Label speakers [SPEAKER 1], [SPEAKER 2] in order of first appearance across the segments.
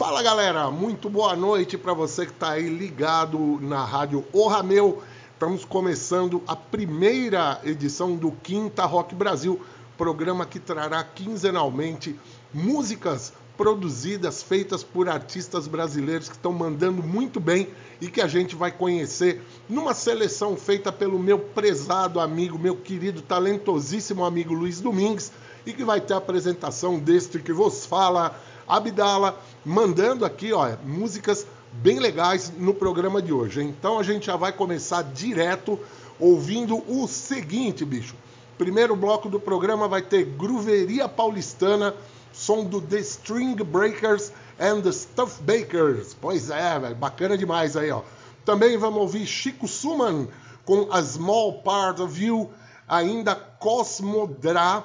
[SPEAKER 1] Fala galera, muito boa noite para você que está aí ligado na rádio O Rameu. Estamos começando a primeira edição do Quinta Rock Brasil, programa que trará quinzenalmente músicas produzidas, feitas por artistas brasileiros que estão mandando muito bem e que a gente vai conhecer numa seleção feita pelo meu prezado amigo, meu querido, talentosíssimo amigo Luiz Domingues e que vai ter a apresentação deste que vos fala, Abdala, mandando aqui, ó, músicas bem legais no programa de hoje. Então a gente já vai começar direto ouvindo o seguinte, bicho. Primeiro bloco do programa vai ter Gruveria Paulistana, som do The String Breakers and the Stuff Bakers. Pois é, velho, bacana demais aí, ó. Também vamos ouvir Chico Suman com A Small Part of You, ainda Cosmodra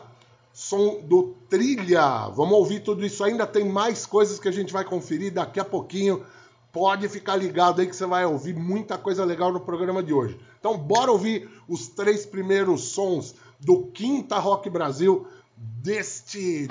[SPEAKER 1] som do Trilha. Vamos ouvir tudo isso. Ainda tem mais coisas que a gente vai conferir daqui a pouquinho. Pode ficar ligado aí que você vai ouvir muita coisa legal no programa de hoje. Então, bora ouvir os três primeiros sons do Quinta Rock Brasil deste.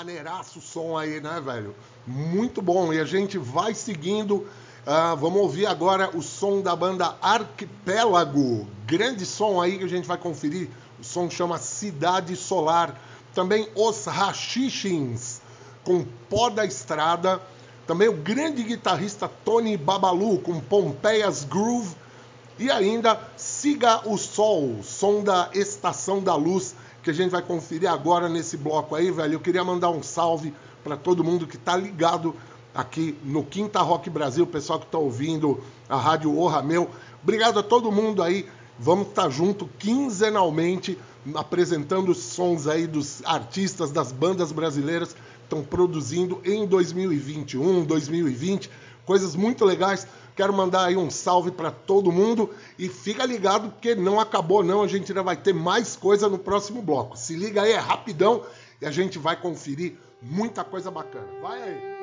[SPEAKER 1] Maneiraço o som aí, né, velho? Muito bom. E a gente vai seguindo. Uh, vamos ouvir agora o som da banda Arquipélago. Grande som aí que a gente vai conferir. O som chama Cidade Solar. Também os Rachixins, com Pó da Estrada. Também o grande guitarrista Tony Babalu, com Pompeias Groove. E ainda Siga o Sol, som da Estação da Luz que a gente vai conferir agora nesse bloco aí, velho. Eu queria mandar um salve para todo mundo que tá ligado aqui no Quinta Rock Brasil, pessoal que tá ouvindo a Rádio Orra Meu. Obrigado a todo mundo aí. Vamos estar tá junto quinzenalmente apresentando os sons aí dos artistas das bandas brasileiras que estão produzindo em 2021, 2020, coisas muito legais. Quero mandar aí um salve para todo mundo e fica ligado porque não acabou não, a gente ainda vai ter mais coisa no próximo bloco. Se liga aí, é rapidão e a gente vai conferir muita coisa bacana. Vai aí.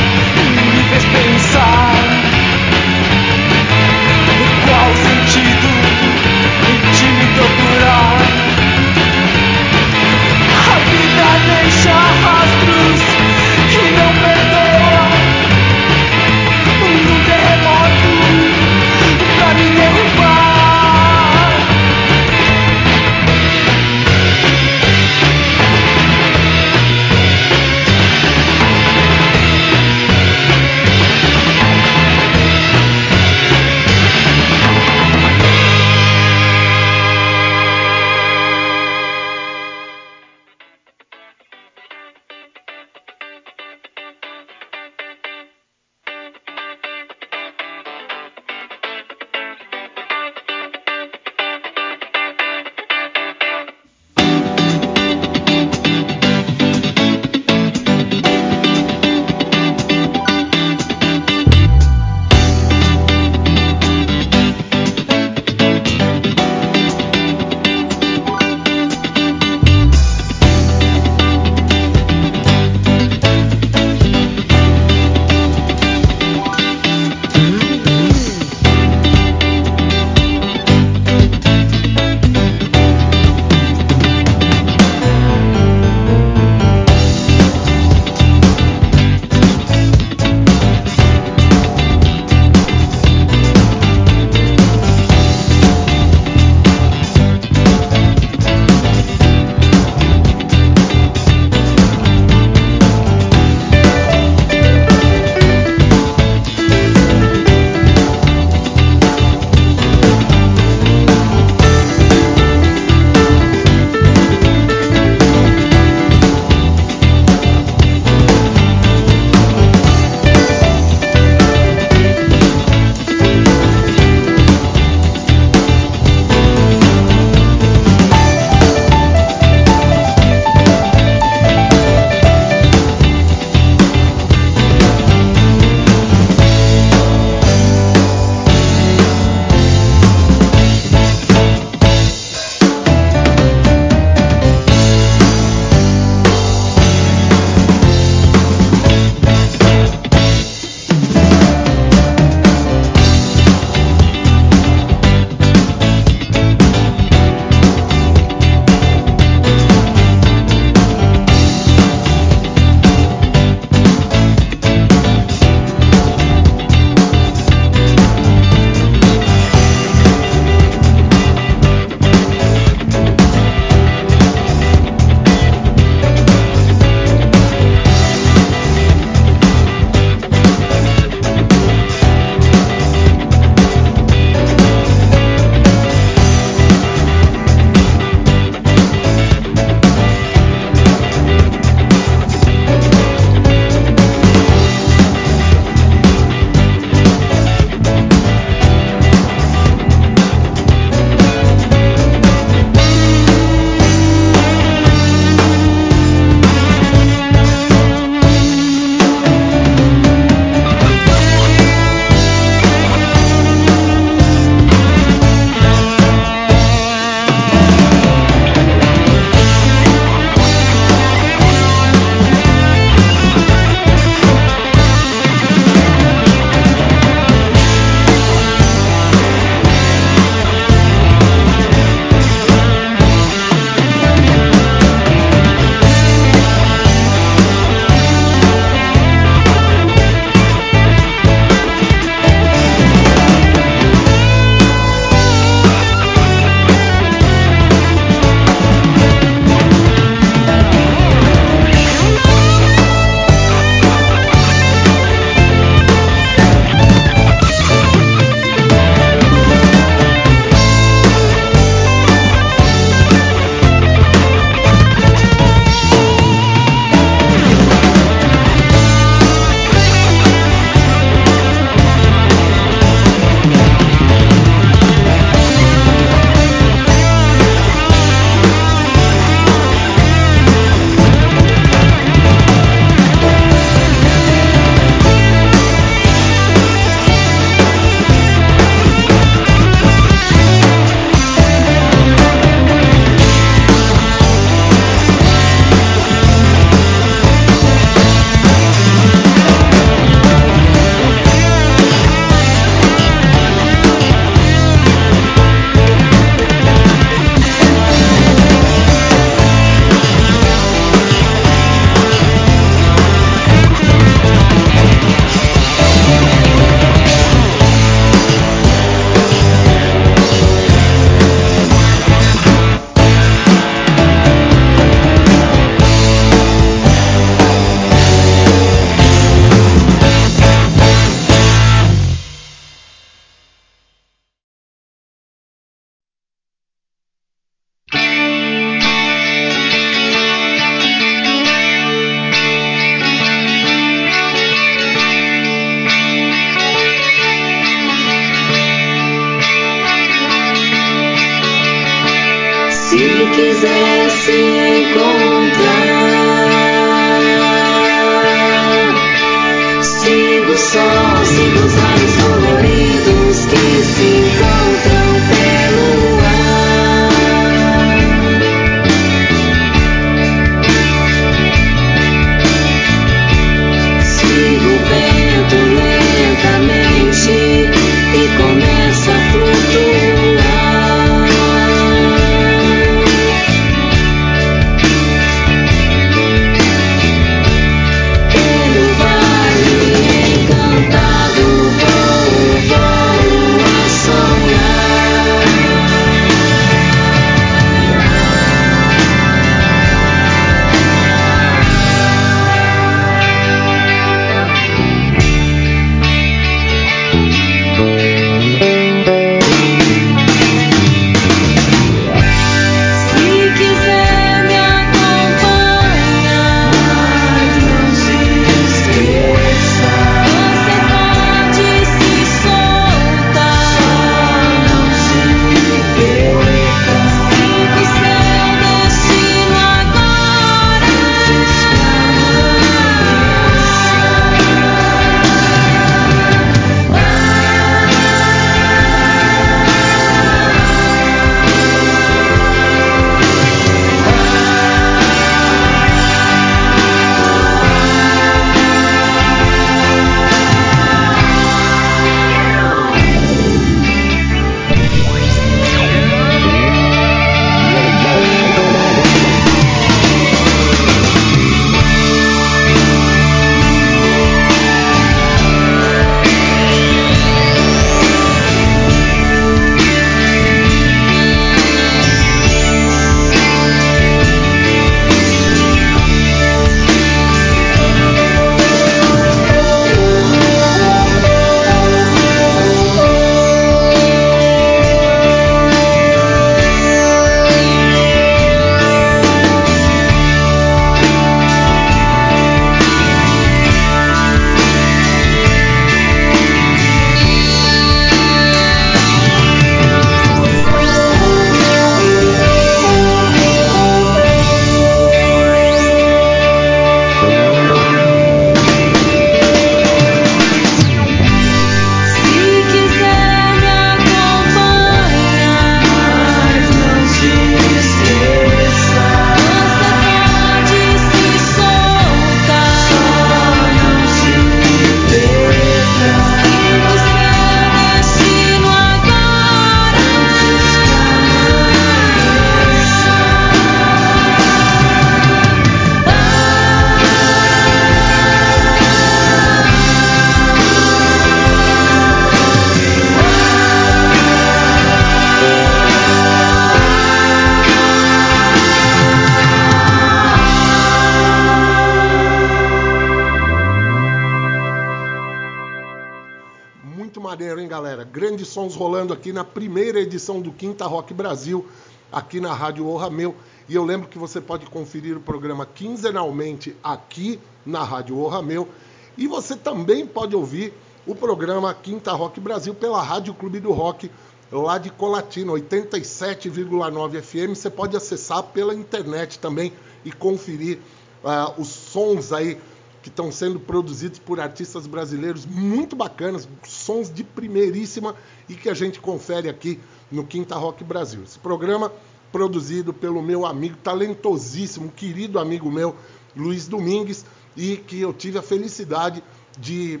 [SPEAKER 1] Sons rolando aqui na primeira edição do Quinta Rock Brasil, aqui na Rádio Orra Meu. E eu lembro que você pode conferir o programa quinzenalmente aqui na Rádio Orra Meu. E você também pode ouvir o programa Quinta Rock Brasil pela Rádio Clube do Rock, lá de Colatina, 87,9 FM. Você pode acessar pela internet também e conferir uh, os sons aí que estão sendo produzidos por artistas brasileiros muito bacanas, sons de primeiríssima e que a gente confere aqui no Quinta Rock Brasil. Esse programa produzido pelo meu amigo talentosíssimo, querido amigo meu, Luiz Domingues, e que eu tive a felicidade de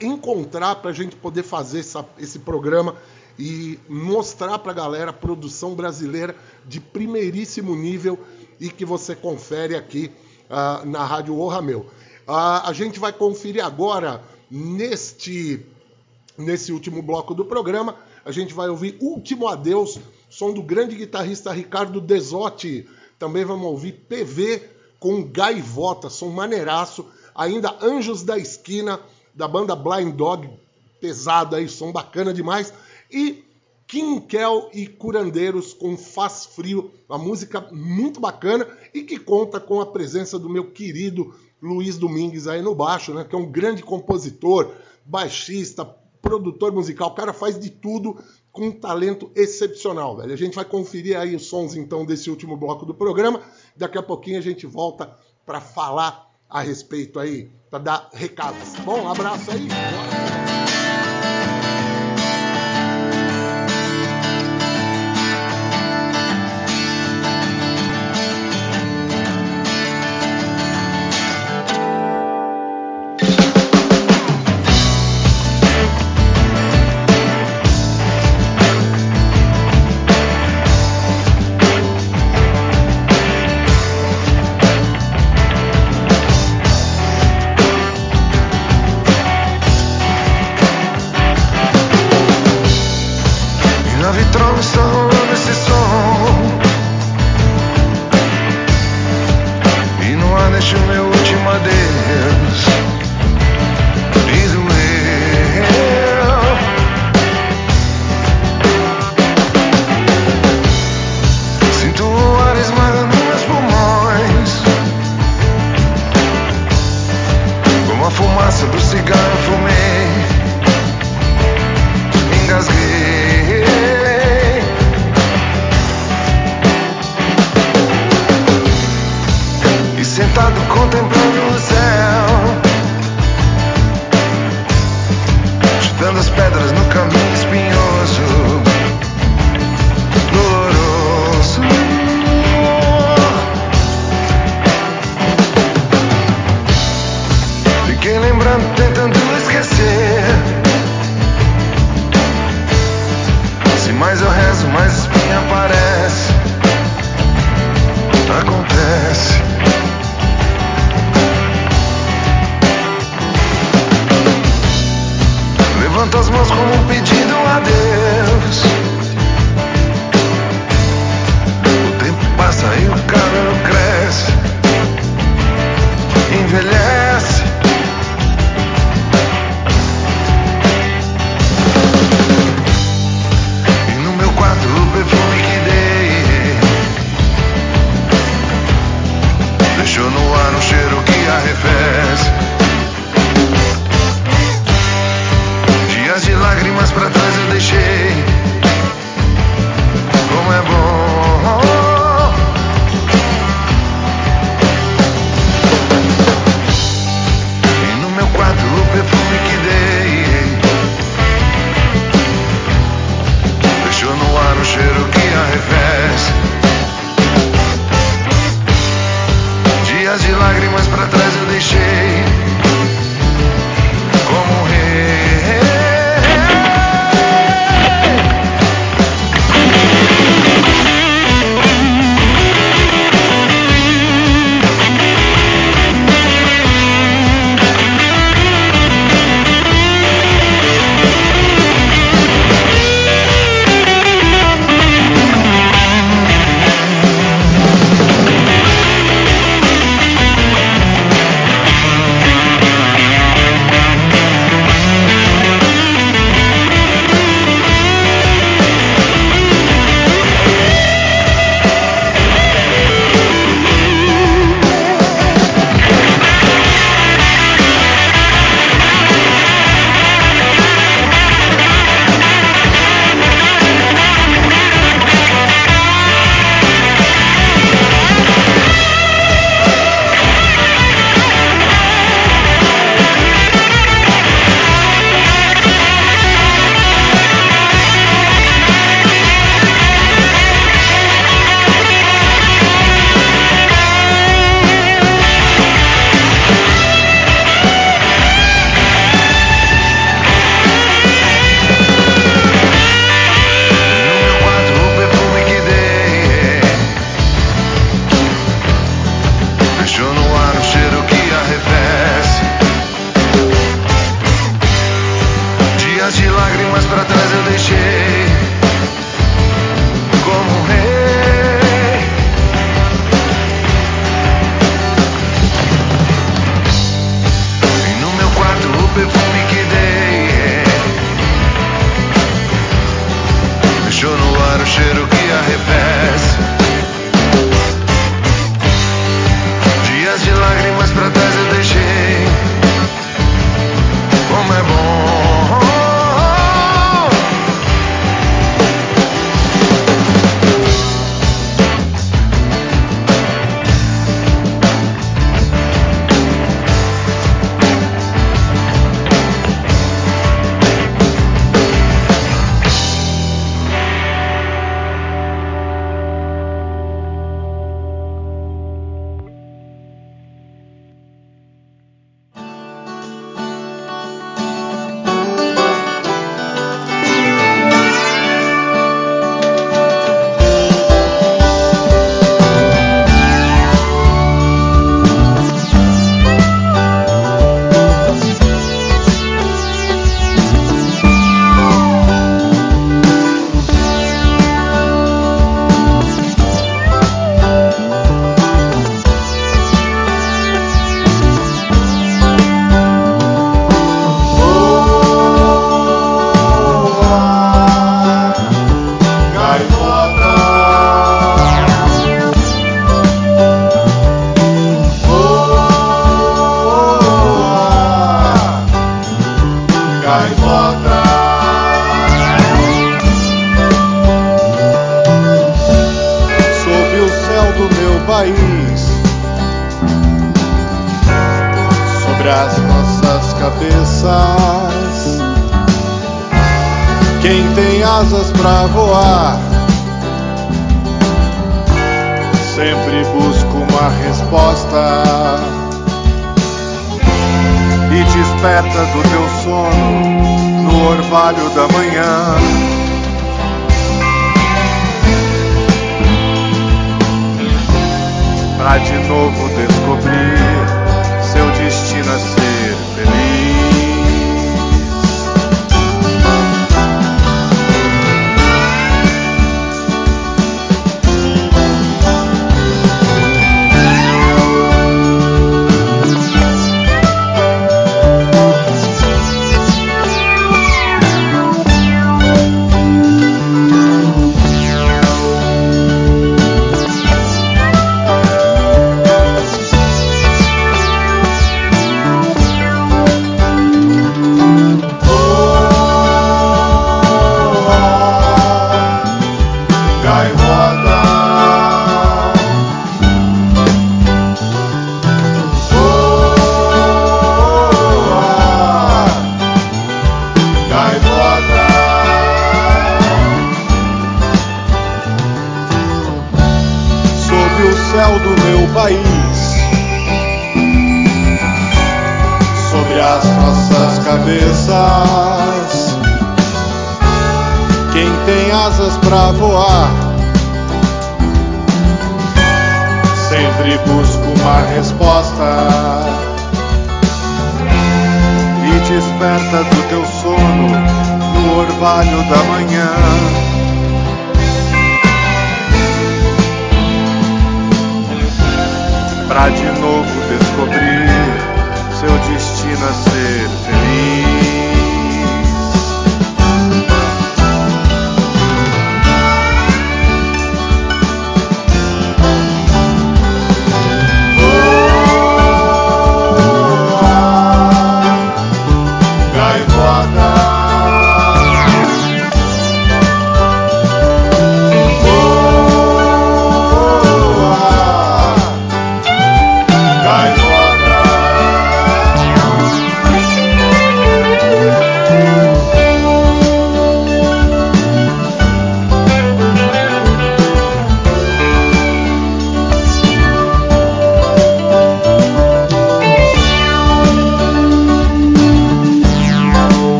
[SPEAKER 1] encontrar para a gente poder fazer essa, esse programa e mostrar para a galera a produção brasileira de primeiríssimo nível e que você confere aqui uh, na Rádio Orra Meu. Uh, a gente vai conferir agora, neste, nesse último bloco do programa, a gente vai ouvir Último Adeus, som do grande guitarrista Ricardo Desotti. Também vamos ouvir PV com Gaivota, som maneiraço. Ainda Anjos da Esquina, da banda Blind Dog, pesado aí, som bacana demais. E Quinquel e Curandeiros com Faz Frio, uma música muito bacana e que conta com a presença do meu querido Luiz Domingues aí no baixo, né? Que é um grande compositor, baixista, produtor musical, o cara faz de tudo com um talento excepcional, velho. A gente vai conferir aí os sons então desse último bloco do programa. Daqui a pouquinho a gente volta para falar a respeito aí, para dar recados. Bom, abraço aí. Bora.